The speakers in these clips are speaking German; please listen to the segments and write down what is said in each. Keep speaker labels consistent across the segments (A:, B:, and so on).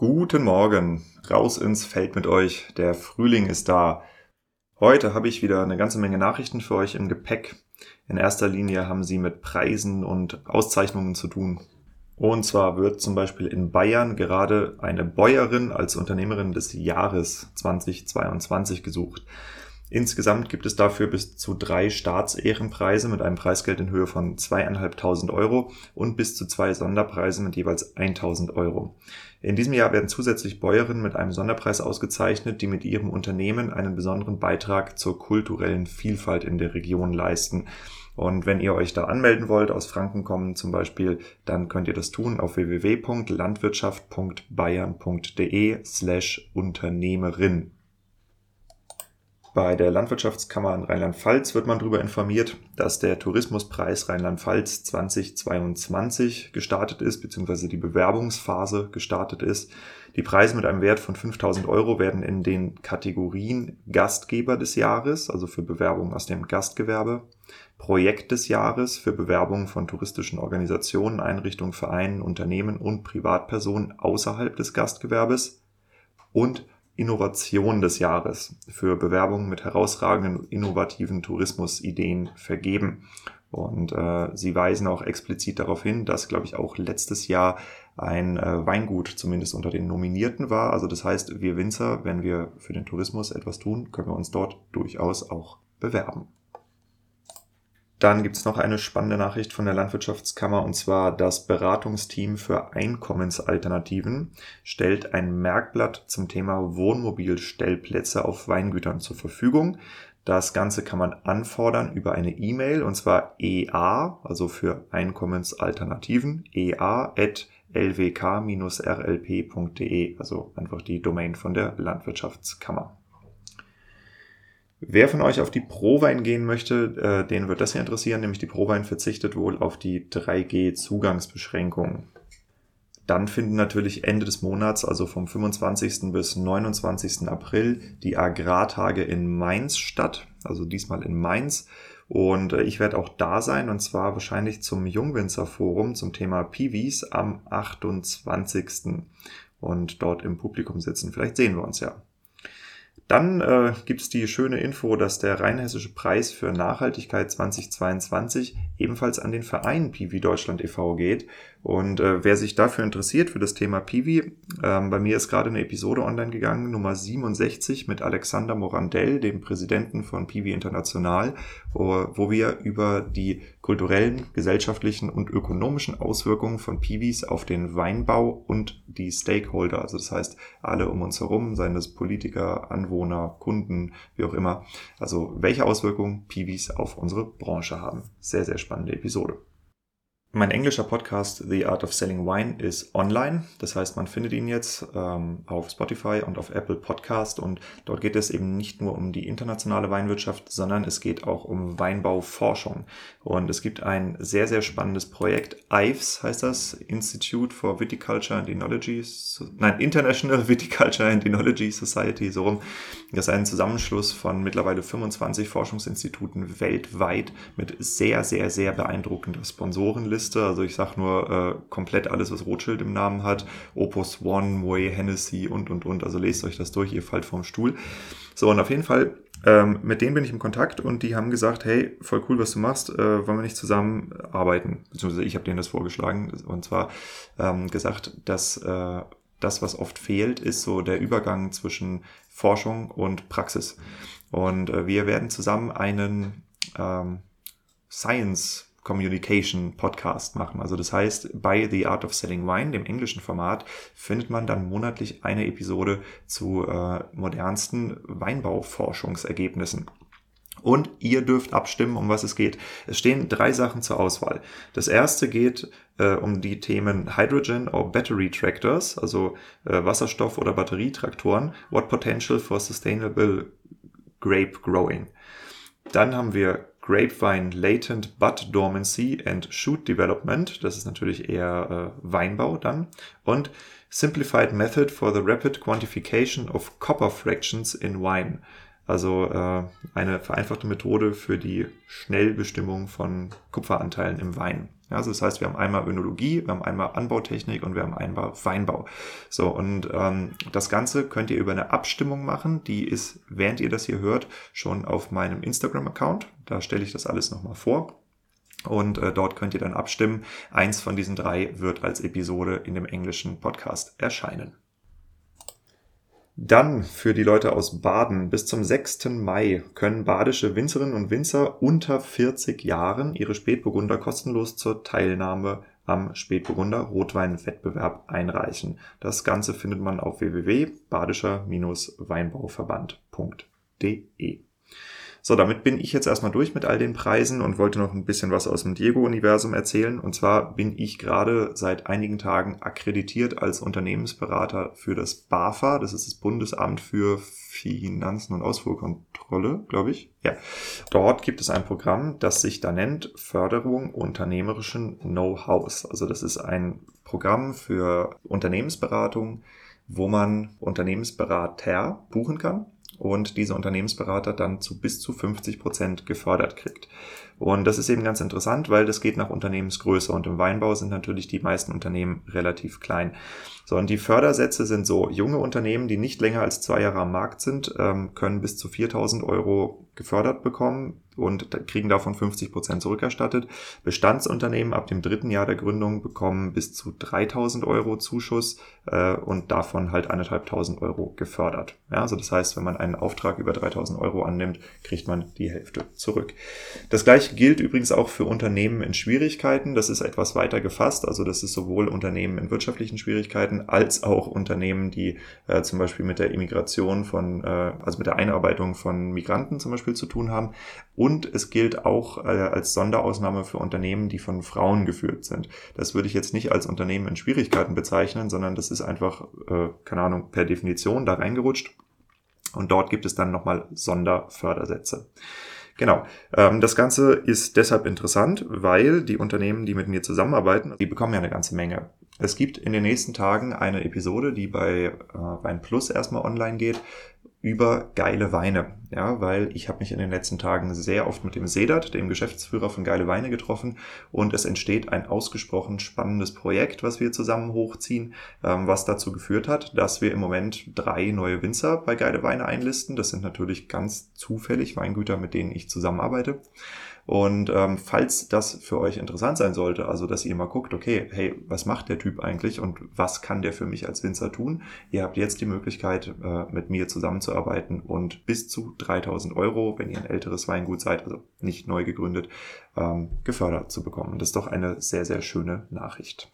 A: Guten Morgen, raus ins Feld mit euch, der Frühling ist da. Heute habe ich wieder eine ganze Menge Nachrichten für euch im Gepäck. In erster Linie haben sie mit Preisen und Auszeichnungen zu tun. Und zwar wird zum Beispiel in Bayern gerade eine Bäuerin als Unternehmerin des Jahres 2022 gesucht. Insgesamt gibt es dafür bis zu drei Staatsehrenpreise mit einem Preisgeld in Höhe von zweieinhalbtausend Euro und bis zu zwei Sonderpreise mit jeweils 1000 Euro. In diesem Jahr werden zusätzlich Bäuerinnen mit einem Sonderpreis ausgezeichnet, die mit ihrem Unternehmen einen besonderen Beitrag zur kulturellen Vielfalt in der Region leisten. Und wenn ihr euch da anmelden wollt, aus Franken kommen zum Beispiel, dann könnt ihr das tun auf www.landwirtschaft.bayern.de slash Unternehmerin. Bei der Landwirtschaftskammer in Rheinland-Pfalz wird man darüber informiert, dass der Tourismuspreis Rheinland-Pfalz 2022 gestartet ist, beziehungsweise die Bewerbungsphase gestartet ist. Die Preise mit einem Wert von 5000 Euro werden in den Kategorien Gastgeber des Jahres, also für Bewerbungen aus dem Gastgewerbe, Projekt des Jahres für Bewerbungen von touristischen Organisationen, Einrichtungen, Vereinen, Unternehmen und Privatpersonen außerhalb des Gastgewerbes und Innovation des Jahres für Bewerbungen mit herausragenden innovativen Tourismusideen vergeben. Und äh, sie weisen auch explizit darauf hin, dass, glaube ich, auch letztes Jahr ein äh, Weingut zumindest unter den Nominierten war. Also das heißt, wir Winzer, wenn wir für den Tourismus etwas tun, können wir uns dort durchaus auch bewerben. Dann gibt es noch eine spannende Nachricht von der Landwirtschaftskammer und zwar das Beratungsteam für Einkommensalternativen stellt ein Merkblatt zum Thema Wohnmobilstellplätze auf Weingütern zur Verfügung. Das Ganze kann man anfordern über eine E-Mail und zwar EA, also für Einkommensalternativen, EA at lwk-rlp.de, also einfach die Domain von der Landwirtschaftskammer. Wer von euch auf die Prowein gehen möchte, äh, den wird das hier interessieren, nämlich die Prowein verzichtet wohl auf die 3G-Zugangsbeschränkungen. Dann finden natürlich Ende des Monats, also vom 25. bis 29. April, die Agrartage in Mainz statt, also diesmal in Mainz. Und äh, ich werde auch da sein, und zwar wahrscheinlich zum Jungwinzer Forum zum Thema Piwis am 28. und dort im Publikum sitzen. Vielleicht sehen wir uns ja. Dann äh, gibt es die schöne Info, dass der Rheinhessische Preis für Nachhaltigkeit 2022 ebenfalls an den Verein Piwi Deutschland e.V. geht. Und äh, wer sich dafür interessiert, für das Thema Piwi, ähm, bei mir ist gerade eine Episode online gegangen, Nummer 67 mit Alexander Morandell, dem Präsidenten von Piwi International, wo, wo wir über die kulturellen, gesellschaftlichen und ökonomischen Auswirkungen von Piwis auf den Weinbau und die Stakeholder, also das heißt alle um uns herum, seien das Politiker, Anwohner, Kunden, wie auch immer, also welche Auswirkungen Piwis auf unsere Branche haben. Sehr, sehr spannende Episode. Mein englischer Podcast The Art of Selling Wine ist online. Das heißt, man findet ihn jetzt ähm, auf Spotify und auf Apple Podcast. Und dort geht es eben nicht nur um die internationale Weinwirtschaft, sondern es geht auch um Weinbauforschung. Und es gibt ein sehr, sehr spannendes Projekt. IVES heißt das, Institute for Viticulture and Enology, nein, International Viticulture and Enology Society, so rum. Das ist ein Zusammenschluss von mittlerweile 25 Forschungsinstituten weltweit mit sehr, sehr, sehr beeindruckender Sponsorenliste. Liste. Also ich sage nur äh, komplett alles, was Rothschild im Namen hat. Opus One, Moe, Hennessy und, und, und. Also lest euch das durch, ihr fallt vom Stuhl. So, und auf jeden Fall, ähm, mit denen bin ich im Kontakt und die haben gesagt, hey, voll cool, was du machst, äh, wollen wir nicht zusammen arbeiten? Beziehungsweise ich habe denen das vorgeschlagen und zwar ähm, gesagt, dass äh, das, was oft fehlt, ist so der Übergang zwischen Forschung und Praxis. Und äh, wir werden zusammen einen ähm, Science Communication Podcast machen. Also das heißt, bei The Art of Selling Wine, dem englischen Format, findet man dann monatlich eine Episode zu äh, modernsten Weinbauforschungsergebnissen. Und ihr dürft abstimmen, um was es geht. Es stehen drei Sachen zur Auswahl. Das erste geht äh, um die Themen Hydrogen or Battery Tractors, also äh, Wasserstoff- oder Batterietraktoren. What potential for sustainable grape growing? Dann haben wir Grapevine Latent Bud Dormancy and Shoot Development. Das ist natürlich eher äh, Weinbau dann. Und Simplified Method for the Rapid Quantification of Copper Fractions in Wine. Also äh, eine vereinfachte Methode für die Schnellbestimmung von Kupferanteilen im Wein. Ja, also das heißt, wir haben einmal Önologie, wir haben einmal Anbautechnik und wir haben einmal Weinbau. So, und ähm, das Ganze könnt ihr über eine Abstimmung machen. Die ist, während ihr das hier hört, schon auf meinem Instagram-Account. Da stelle ich das alles nochmal vor. Und äh, dort könnt ihr dann abstimmen. Eins von diesen drei wird als Episode in dem englischen Podcast erscheinen. Dann für die Leute aus Baden. Bis zum 6. Mai können badische Winzerinnen und Winzer unter 40 Jahren ihre Spätburgunder kostenlos zur Teilnahme am Spätburgunder Rotweinwettbewerb einreichen. Das Ganze findet man auf www.badischer-weinbauverband.de. So, damit bin ich jetzt erstmal durch mit all den Preisen und wollte noch ein bisschen was aus dem Diego-Universum erzählen. Und zwar bin ich gerade seit einigen Tagen akkreditiert als Unternehmensberater für das BAFA. Das ist das Bundesamt für Finanzen und Ausfuhrkontrolle, glaube ich. Ja. Dort gibt es ein Programm, das sich da nennt Förderung unternehmerischen Know-hows. Also das ist ein Programm für Unternehmensberatung, wo man Unternehmensberater buchen kann und diese Unternehmensberater dann zu bis zu 50 Prozent gefördert kriegt. Und das ist eben ganz interessant, weil das geht nach Unternehmensgröße und im Weinbau sind natürlich die meisten Unternehmen relativ klein. So, und die Fördersätze sind so, junge Unternehmen, die nicht länger als zwei Jahre am Markt sind, ähm, können bis zu 4000 Euro gefördert bekommen und kriegen davon 50 Prozent zurückerstattet. Bestandsunternehmen ab dem dritten Jahr der Gründung bekommen bis zu 3000 Euro Zuschuss äh, und davon halt 1500 Euro gefördert. Ja, also das heißt, wenn man einen Auftrag über 3000 Euro annimmt, kriegt man die Hälfte zurück. Das gleiche gilt übrigens auch für Unternehmen in Schwierigkeiten. Das ist etwas weiter gefasst. Also das ist sowohl Unternehmen in wirtschaftlichen Schwierigkeiten als auch Unternehmen, die äh, zum Beispiel mit der Immigration von, äh, also mit der Einarbeitung von Migranten zum Beispiel zu tun haben. Und es gilt auch äh, als Sonderausnahme für Unternehmen, die von Frauen geführt sind. Das würde ich jetzt nicht als Unternehmen in Schwierigkeiten bezeichnen, sondern das ist einfach, äh, keine Ahnung, per Definition da reingerutscht. Und dort gibt es dann nochmal Sonderfördersätze. Genau. Ähm, das Ganze ist deshalb interessant, weil die Unternehmen, die mit mir zusammenarbeiten, die bekommen ja eine ganze Menge. Es gibt in den nächsten Tagen eine Episode, die bei äh, Wein Plus erstmal online geht, über geile Weine. Ja, weil ich habe mich in den letzten Tagen sehr oft mit dem Sedat, dem Geschäftsführer von Geile Weine, getroffen und es entsteht ein ausgesprochen spannendes Projekt, was wir zusammen hochziehen, ähm, was dazu geführt hat, dass wir im Moment drei neue Winzer bei Geile Weine einlisten. Das sind natürlich ganz zufällig Weingüter, mit denen ich zusammenarbeite. Und ähm, falls das für euch interessant sein sollte, also dass ihr mal guckt, okay, hey, was macht der Typ eigentlich und was kann der für mich als Winzer tun? Ihr habt jetzt die Möglichkeit, äh, mit mir zusammenzuarbeiten und bis zu 3000 Euro, wenn ihr ein älteres Weingut seid, also nicht neu gegründet, ähm, gefördert zu bekommen. Das ist doch eine sehr, sehr schöne Nachricht.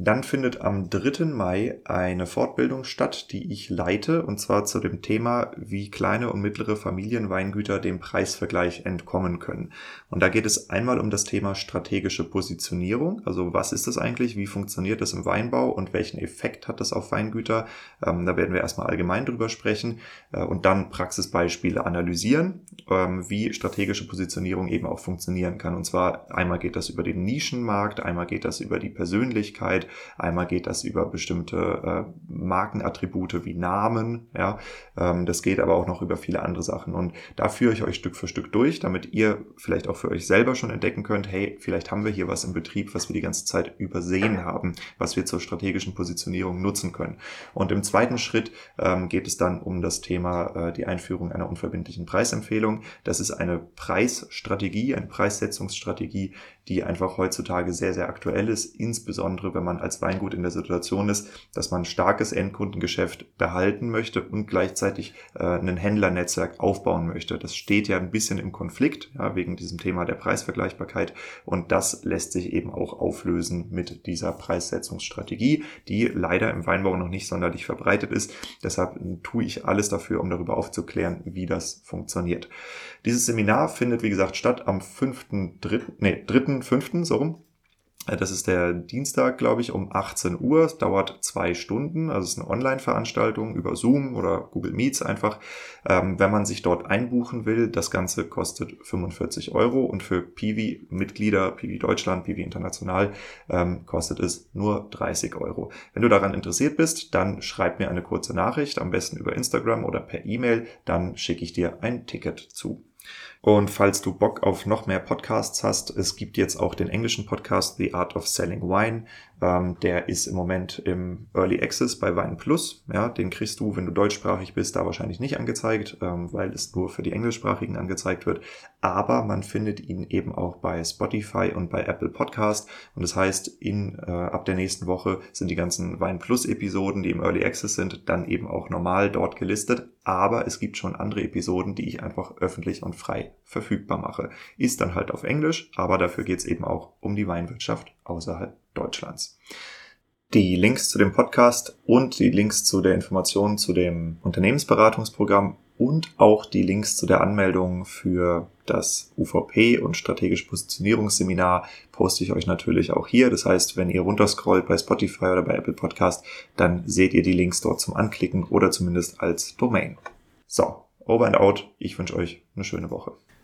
A: Dann findet am 3. Mai eine Fortbildung statt, die ich leite, und zwar zu dem Thema, wie kleine und mittlere Familienweingüter dem Preisvergleich entkommen können. Und da geht es einmal um das Thema strategische Positionierung, also was ist das eigentlich, wie funktioniert das im Weinbau und welchen Effekt hat das auf Weingüter. Ähm, da werden wir erstmal allgemein drüber sprechen äh, und dann Praxisbeispiele analysieren, ähm, wie strategische Positionierung eben auch funktionieren kann. Und zwar einmal geht das über den Nischenmarkt, einmal geht das über die Persönlichkeit, Einmal geht das über bestimmte äh, Markenattribute wie Namen. Ja, ähm, das geht aber auch noch über viele andere Sachen. Und da führe ich euch Stück für Stück durch, damit ihr vielleicht auch für euch selber schon entdecken könnt, hey, vielleicht haben wir hier was im Betrieb, was wir die ganze Zeit übersehen haben, was wir zur strategischen Positionierung nutzen können. Und im zweiten Schritt ähm, geht es dann um das Thema äh, die Einführung einer unverbindlichen Preisempfehlung. Das ist eine Preisstrategie, eine Preissetzungsstrategie, die einfach heutzutage sehr, sehr aktuell ist, insbesondere wenn man als Weingut in der Situation ist, dass man starkes Endkundengeschäft behalten möchte und gleichzeitig äh, ein Händlernetzwerk aufbauen möchte. Das steht ja ein bisschen im Konflikt, ja, wegen diesem Thema der Preisvergleichbarkeit und das lässt sich eben auch auflösen mit dieser Preissetzungsstrategie, die leider im Weinbau noch nicht sonderlich verbreitet ist. Deshalb tue ich alles dafür, um darüber aufzuklären, wie das funktioniert. Dieses Seminar findet, wie gesagt, statt am 5.3., nee, 3.5., so rum. Äh, das ist der Dienstag, glaube ich, um 18 Uhr. Es dauert zwei Stunden. Also es ist eine Online-Veranstaltung über Zoom oder Google Meets einfach. Ähm, wenn man sich dort einbuchen will, das Ganze kostet 45 Euro und für Piwi-Mitglieder, Piwi Deutschland, Piwi International, ähm, kostet es nur 30 Euro. Wenn du daran interessiert bist, dann schreib mir eine kurze Nachricht, am besten über Instagram oder per E-Mail. Dann schicke ich dir ein Ticket zu. Und falls du Bock auf noch mehr Podcasts hast, es gibt jetzt auch den englischen Podcast The Art of Selling Wine. Ähm, der ist im Moment im Early Access bei Wein Plus. Ja, den kriegst du, wenn du deutschsprachig bist, da wahrscheinlich nicht angezeigt, ähm, weil es nur für die englischsprachigen angezeigt wird. Aber man findet ihn eben auch bei Spotify und bei Apple Podcast. Und das heißt, in, äh, ab der nächsten Woche sind die ganzen Wein Plus Episoden, die im Early Access sind, dann eben auch normal dort gelistet. Aber es gibt schon andere Episoden, die ich einfach öffentlich und frei verfügbar mache. Ist dann halt auf Englisch, aber dafür geht es eben auch um die Weinwirtschaft außerhalb Deutschlands. Die Links zu dem Podcast und die Links zu der Information zu dem Unternehmensberatungsprogramm und auch die Links zu der Anmeldung für das UVP und strategische Positionierungsseminar poste ich euch natürlich auch hier. Das heißt, wenn ihr runterscrollt bei Spotify oder bei Apple Podcast, dann seht ihr die Links dort zum Anklicken oder zumindest als Domain. So, over and out. Ich wünsche euch eine schöne Woche.